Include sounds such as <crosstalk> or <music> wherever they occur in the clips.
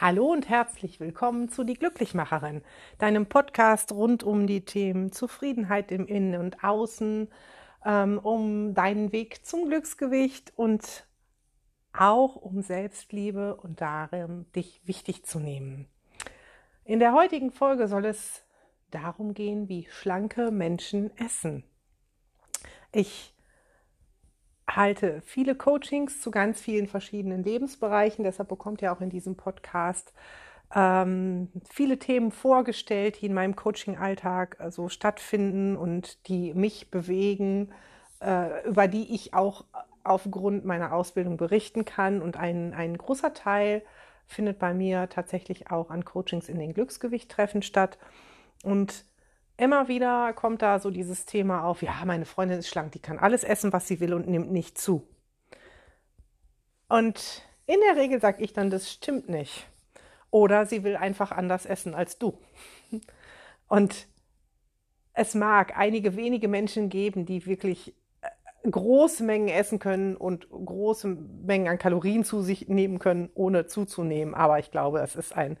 Hallo und herzlich willkommen zu Die Glücklichmacherin, deinem Podcast rund um die Themen Zufriedenheit im Innen und Außen, ähm, um deinen Weg zum Glücksgewicht und auch um Selbstliebe und darin dich wichtig zu nehmen. In der heutigen Folge soll es darum gehen, wie schlanke Menschen essen. Ich halte viele Coachings zu ganz vielen verschiedenen Lebensbereichen. Deshalb bekommt ihr auch in diesem Podcast ähm, viele Themen vorgestellt, die in meinem Coaching-Alltag äh, so stattfinden und die mich bewegen, äh, über die ich auch aufgrund meiner Ausbildung berichten kann. Und ein, ein großer Teil findet bei mir tatsächlich auch an Coachings in den Glücksgewicht-Treffen statt. Und immer wieder kommt da so dieses Thema auf, ja, meine Freundin ist schlank, die kann alles essen, was sie will und nimmt nicht zu. Und in der Regel sage ich dann, das stimmt nicht. Oder sie will einfach anders essen als du. <laughs> Und es mag einige wenige Menschen geben, die wirklich äh, große Mengen essen können und große Mengen an Kalorien zu sich nehmen können, ohne zuzunehmen. Aber ich glaube, es ist ein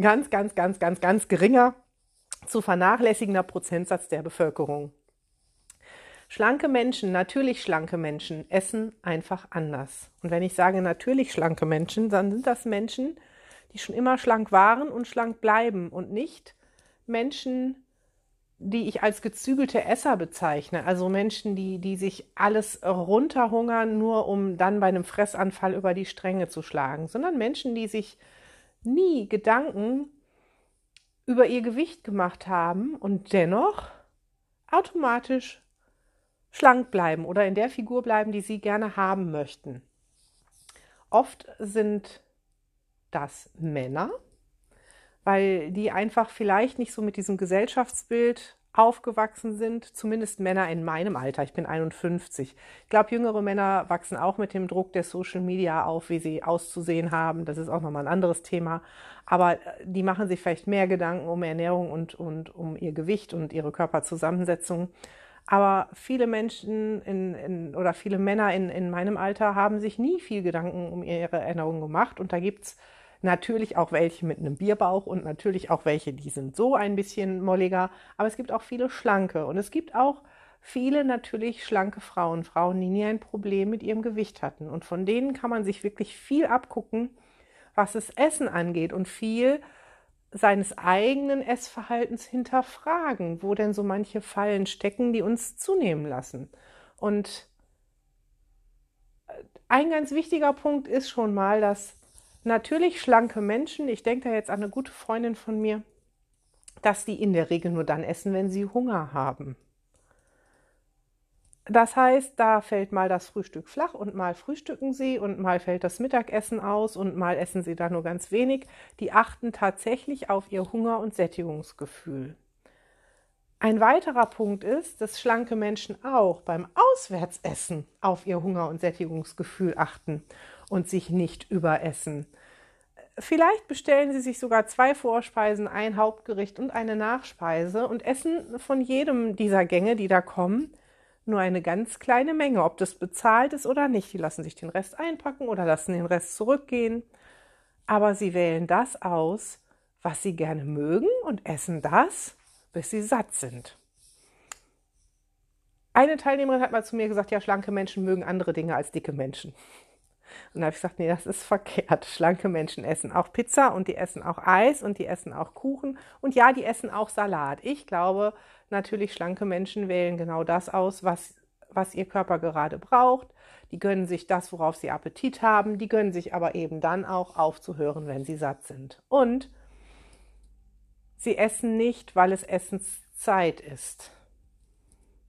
ganz, ganz, ganz, ganz, ganz geringer zu vernachlässigender Prozentsatz der Bevölkerung. Schlanke Menschen, natürlich schlanke Menschen, essen einfach anders. Und wenn ich sage natürlich schlanke Menschen, dann sind das Menschen, die schon immer schlank waren und schlank bleiben und nicht Menschen, die ich als gezügelte Esser bezeichne. Also Menschen, die, die sich alles runterhungern, nur um dann bei einem Fressanfall über die Stränge zu schlagen, sondern Menschen, die sich nie Gedanken über ihr Gewicht gemacht haben und dennoch automatisch schlank bleiben oder in der Figur bleiben, die sie gerne haben möchten. Oft sind das Männer, weil die einfach vielleicht nicht so mit diesem Gesellschaftsbild aufgewachsen sind, zumindest Männer in meinem Alter. Ich bin 51. Ich glaube, jüngere Männer wachsen auch mit dem Druck der Social Media auf, wie sie auszusehen haben. Das ist auch nochmal ein anderes Thema. Aber äh, die machen sich vielleicht mehr Gedanken um Ernährung und, und um ihr Gewicht und ihre Körperzusammensetzung. Aber viele Menschen in, in, oder viele Männer in, in meinem Alter haben sich nie viel Gedanken um ihre Ernährung gemacht. Und da gibt's Natürlich auch welche mit einem Bierbauch und natürlich auch welche, die sind so ein bisschen molliger. Aber es gibt auch viele schlanke und es gibt auch viele natürlich schlanke Frauen, Frauen, die nie ein Problem mit ihrem Gewicht hatten. Und von denen kann man sich wirklich viel abgucken, was das Essen angeht und viel seines eigenen Essverhaltens hinterfragen, wo denn so manche Fallen stecken, die uns zunehmen lassen. Und ein ganz wichtiger Punkt ist schon mal, dass natürlich schlanke Menschen, ich denke da jetzt an eine gute Freundin von mir, dass die in der Regel nur dann essen, wenn sie Hunger haben. Das heißt, da fällt mal das Frühstück flach und mal frühstücken sie und mal fällt das Mittagessen aus und mal essen sie da nur ganz wenig. Die achten tatsächlich auf ihr Hunger- und Sättigungsgefühl. Ein weiterer Punkt ist, dass schlanke Menschen auch beim Auswärtsessen auf ihr Hunger- und Sättigungsgefühl achten und sich nicht überessen. Vielleicht bestellen Sie sich sogar zwei Vorspeisen, ein Hauptgericht und eine Nachspeise und essen von jedem dieser Gänge, die da kommen, nur eine ganz kleine Menge, ob das bezahlt ist oder nicht. Die lassen sich den Rest einpacken oder lassen den Rest zurückgehen. Aber sie wählen das aus, was sie gerne mögen und essen das, bis sie satt sind. Eine Teilnehmerin hat mal zu mir gesagt, ja, schlanke Menschen mögen andere Dinge als dicke Menschen. Und da habe ich gesagt, nee, das ist verkehrt. Schlanke Menschen essen auch Pizza und die essen auch Eis und die essen auch Kuchen und ja, die essen auch Salat. Ich glaube, natürlich schlanke Menschen wählen genau das aus, was, was ihr Körper gerade braucht. Die gönnen sich das, worauf sie Appetit haben. Die gönnen sich aber eben dann auch aufzuhören, wenn sie satt sind. Und sie essen nicht, weil es Essenszeit ist.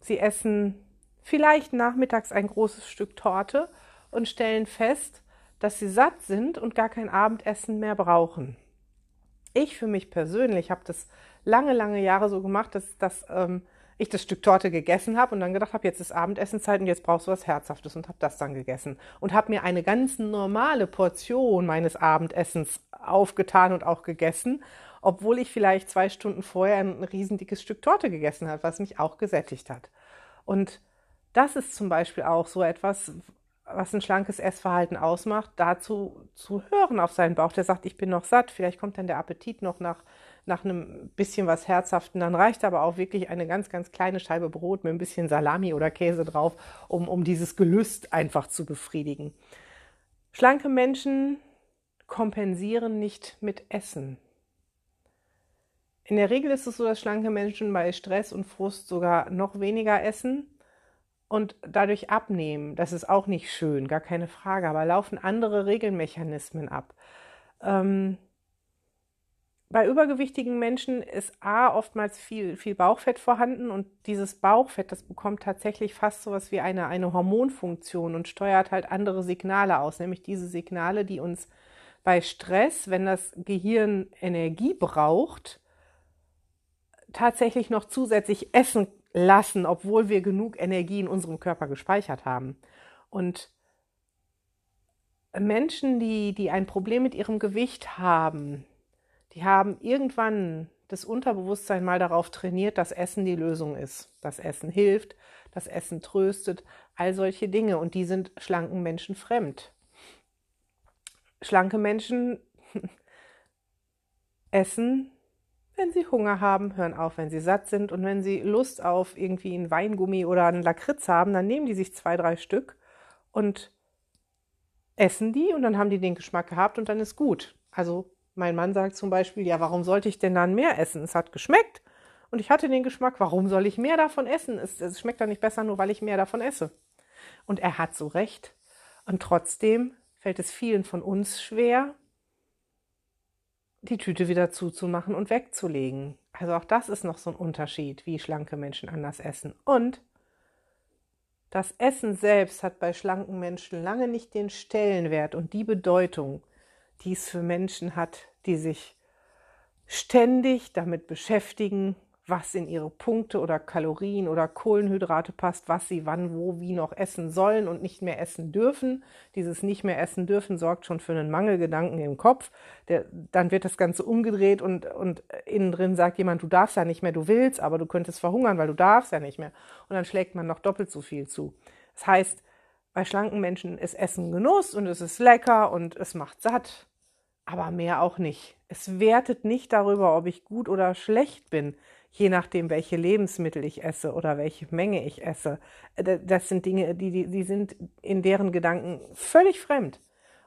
Sie essen vielleicht nachmittags ein großes Stück Torte und stellen fest, dass sie satt sind und gar kein Abendessen mehr brauchen. Ich für mich persönlich habe das lange, lange Jahre so gemacht, dass, dass ähm, ich das Stück Torte gegessen habe und dann gedacht habe, jetzt ist Abendessenzeit und jetzt brauchst du was Herzhaftes und habe das dann gegessen und habe mir eine ganz normale Portion meines Abendessens aufgetan und auch gegessen, obwohl ich vielleicht zwei Stunden vorher ein riesendickes Stück Torte gegessen habe, was mich auch gesättigt hat. Und das ist zum Beispiel auch so etwas, was ein schlankes Essverhalten ausmacht, dazu zu hören auf seinen Bauch, der sagt, ich bin noch satt, vielleicht kommt dann der Appetit noch nach, nach einem bisschen was Herzhaften, dann reicht aber auch wirklich eine ganz, ganz kleine Scheibe Brot mit ein bisschen Salami oder Käse drauf, um, um dieses Gelüst einfach zu befriedigen. Schlanke Menschen kompensieren nicht mit Essen. In der Regel ist es so, dass schlanke Menschen bei Stress und Frust sogar noch weniger essen und dadurch abnehmen. Das ist auch nicht schön, gar keine Frage, aber laufen andere Regelmechanismen ab. Ähm, bei übergewichtigen Menschen ist A oftmals viel, viel Bauchfett vorhanden und dieses Bauchfett, das bekommt tatsächlich fast so was wie eine, eine Hormonfunktion und steuert halt andere Signale aus, nämlich diese Signale, die uns bei Stress, wenn das Gehirn Energie braucht, tatsächlich noch zusätzlich essen lassen, obwohl wir genug Energie in unserem Körper gespeichert haben. Und Menschen, die, die ein Problem mit ihrem Gewicht haben, die haben irgendwann das Unterbewusstsein mal darauf trainiert, dass Essen die Lösung ist. Das Essen hilft, das Essen tröstet, all solche Dinge. Und die sind schlanken Menschen fremd. Schlanke Menschen <laughs> essen wenn sie Hunger haben, hören auf, wenn sie satt sind und wenn sie Lust auf irgendwie ein Weingummi oder einen Lakritz haben, dann nehmen die sich zwei, drei Stück und essen die und dann haben die den Geschmack gehabt und dann ist gut. Also mein Mann sagt zum Beispiel, ja, warum sollte ich denn dann mehr essen? Es hat geschmeckt und ich hatte den Geschmack, warum soll ich mehr davon essen? Es, es schmeckt doch nicht besser, nur weil ich mehr davon esse. Und er hat so recht. Und trotzdem fällt es vielen von uns schwer, die Tüte wieder zuzumachen und wegzulegen. Also auch das ist noch so ein Unterschied, wie schlanke Menschen anders essen. Und das Essen selbst hat bei schlanken Menschen lange nicht den Stellenwert und die Bedeutung, die es für Menschen hat, die sich ständig damit beschäftigen, was in ihre Punkte oder Kalorien oder Kohlenhydrate passt, was sie wann, wo, wie noch essen sollen und nicht mehr essen dürfen. Dieses nicht mehr essen dürfen sorgt schon für einen Mangelgedanken im Kopf. Der, dann wird das Ganze umgedreht und, und innen drin sagt jemand, du darfst ja nicht mehr, du willst, aber du könntest verhungern, weil du darfst ja nicht mehr. Und dann schlägt man noch doppelt so viel zu. Das heißt, bei schlanken Menschen ist Essen Genuss und es ist lecker und es macht satt, aber mehr auch nicht. Es wertet nicht darüber, ob ich gut oder schlecht bin je nachdem, welche Lebensmittel ich esse oder welche Menge ich esse. Äh, das sind Dinge, die, die, die sind in deren Gedanken völlig fremd.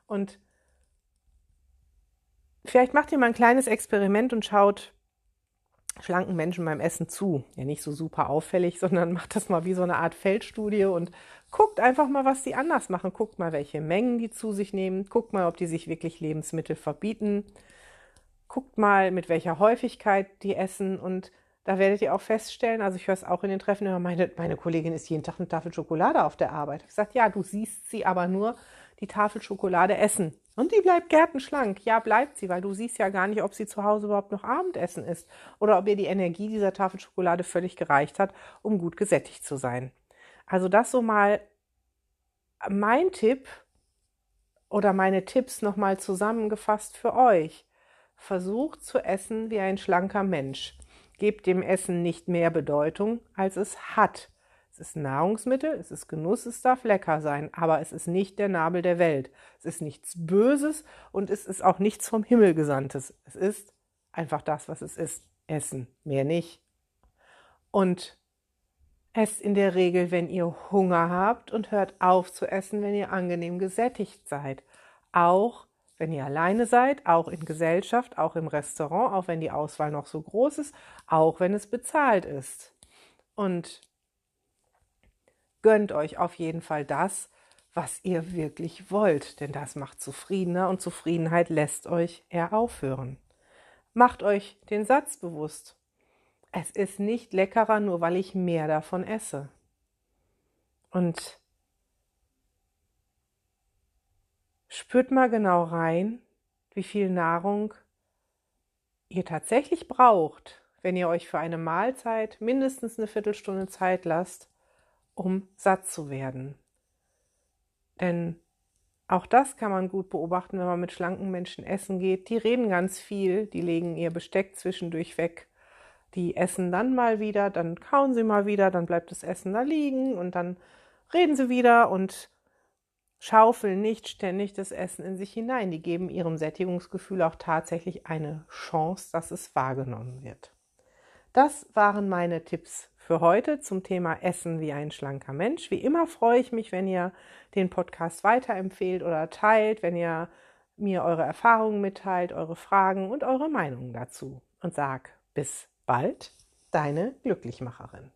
Und vielleicht macht ihr mal ein kleines Experiment und schaut schlanken Menschen beim Essen zu. Ja, nicht so super auffällig, <laughs> sondern macht das mal wie so eine Art Feldstudie und guckt einfach mal, was die anders machen. Guckt mal, welche Mengen die zu sich nehmen. Guckt mal, ob die sich wirklich Lebensmittel verbieten. Guckt mal, mit welcher Häufigkeit die essen und da werdet ihr auch feststellen, also ich höre es auch in den Treffen meine, meine Kollegin isst jeden Tag eine Tafel Schokolade auf der Arbeit. Ich sage, ja, du siehst sie aber nur die Tafel Schokolade essen. Und die bleibt gärtenschlank. Ja, bleibt sie, weil du siehst ja gar nicht, ob sie zu Hause überhaupt noch Abendessen ist oder ob ihr die Energie dieser Tafel Schokolade völlig gereicht hat, um gut gesättigt zu sein. Also das so mal mein Tipp oder meine Tipps nochmal zusammengefasst für euch. Versucht zu essen wie ein schlanker Mensch. Gebt dem Essen nicht mehr Bedeutung, als es hat. Es ist Nahrungsmittel, es ist Genuss, es darf lecker sein, aber es ist nicht der Nabel der Welt. Es ist nichts Böses und es ist auch nichts vom Himmel gesandtes. Es ist einfach das, was es ist. Essen, mehr nicht. Und esst in der Regel, wenn ihr Hunger habt und hört auf zu essen, wenn ihr angenehm gesättigt seid. Auch wenn ihr alleine seid, auch in Gesellschaft, auch im Restaurant, auch wenn die Auswahl noch so groß ist, auch wenn es bezahlt ist. Und gönnt euch auf jeden Fall das, was ihr wirklich wollt, denn das macht zufriedener und Zufriedenheit lässt euch eher aufhören. Macht euch den Satz bewusst. Es ist nicht leckerer, nur weil ich mehr davon esse. Und Spürt mal genau rein, wie viel Nahrung ihr tatsächlich braucht, wenn ihr euch für eine Mahlzeit mindestens eine Viertelstunde Zeit lasst, um satt zu werden. Denn auch das kann man gut beobachten, wenn man mit schlanken Menschen essen geht. Die reden ganz viel, die legen ihr Besteck zwischendurch weg. Die essen dann mal wieder, dann kauen sie mal wieder, dann bleibt das Essen da liegen und dann reden sie wieder und schaufeln nicht ständig das Essen in sich hinein. Die geben ihrem Sättigungsgefühl auch tatsächlich eine Chance, dass es wahrgenommen wird. Das waren meine Tipps für heute zum Thema Essen wie ein schlanker Mensch. Wie immer freue ich mich, wenn ihr den Podcast weiterempfehlt oder teilt, wenn ihr mir eure Erfahrungen mitteilt, eure Fragen und eure Meinungen dazu. Und sag bis bald, deine Glücklichmacherin.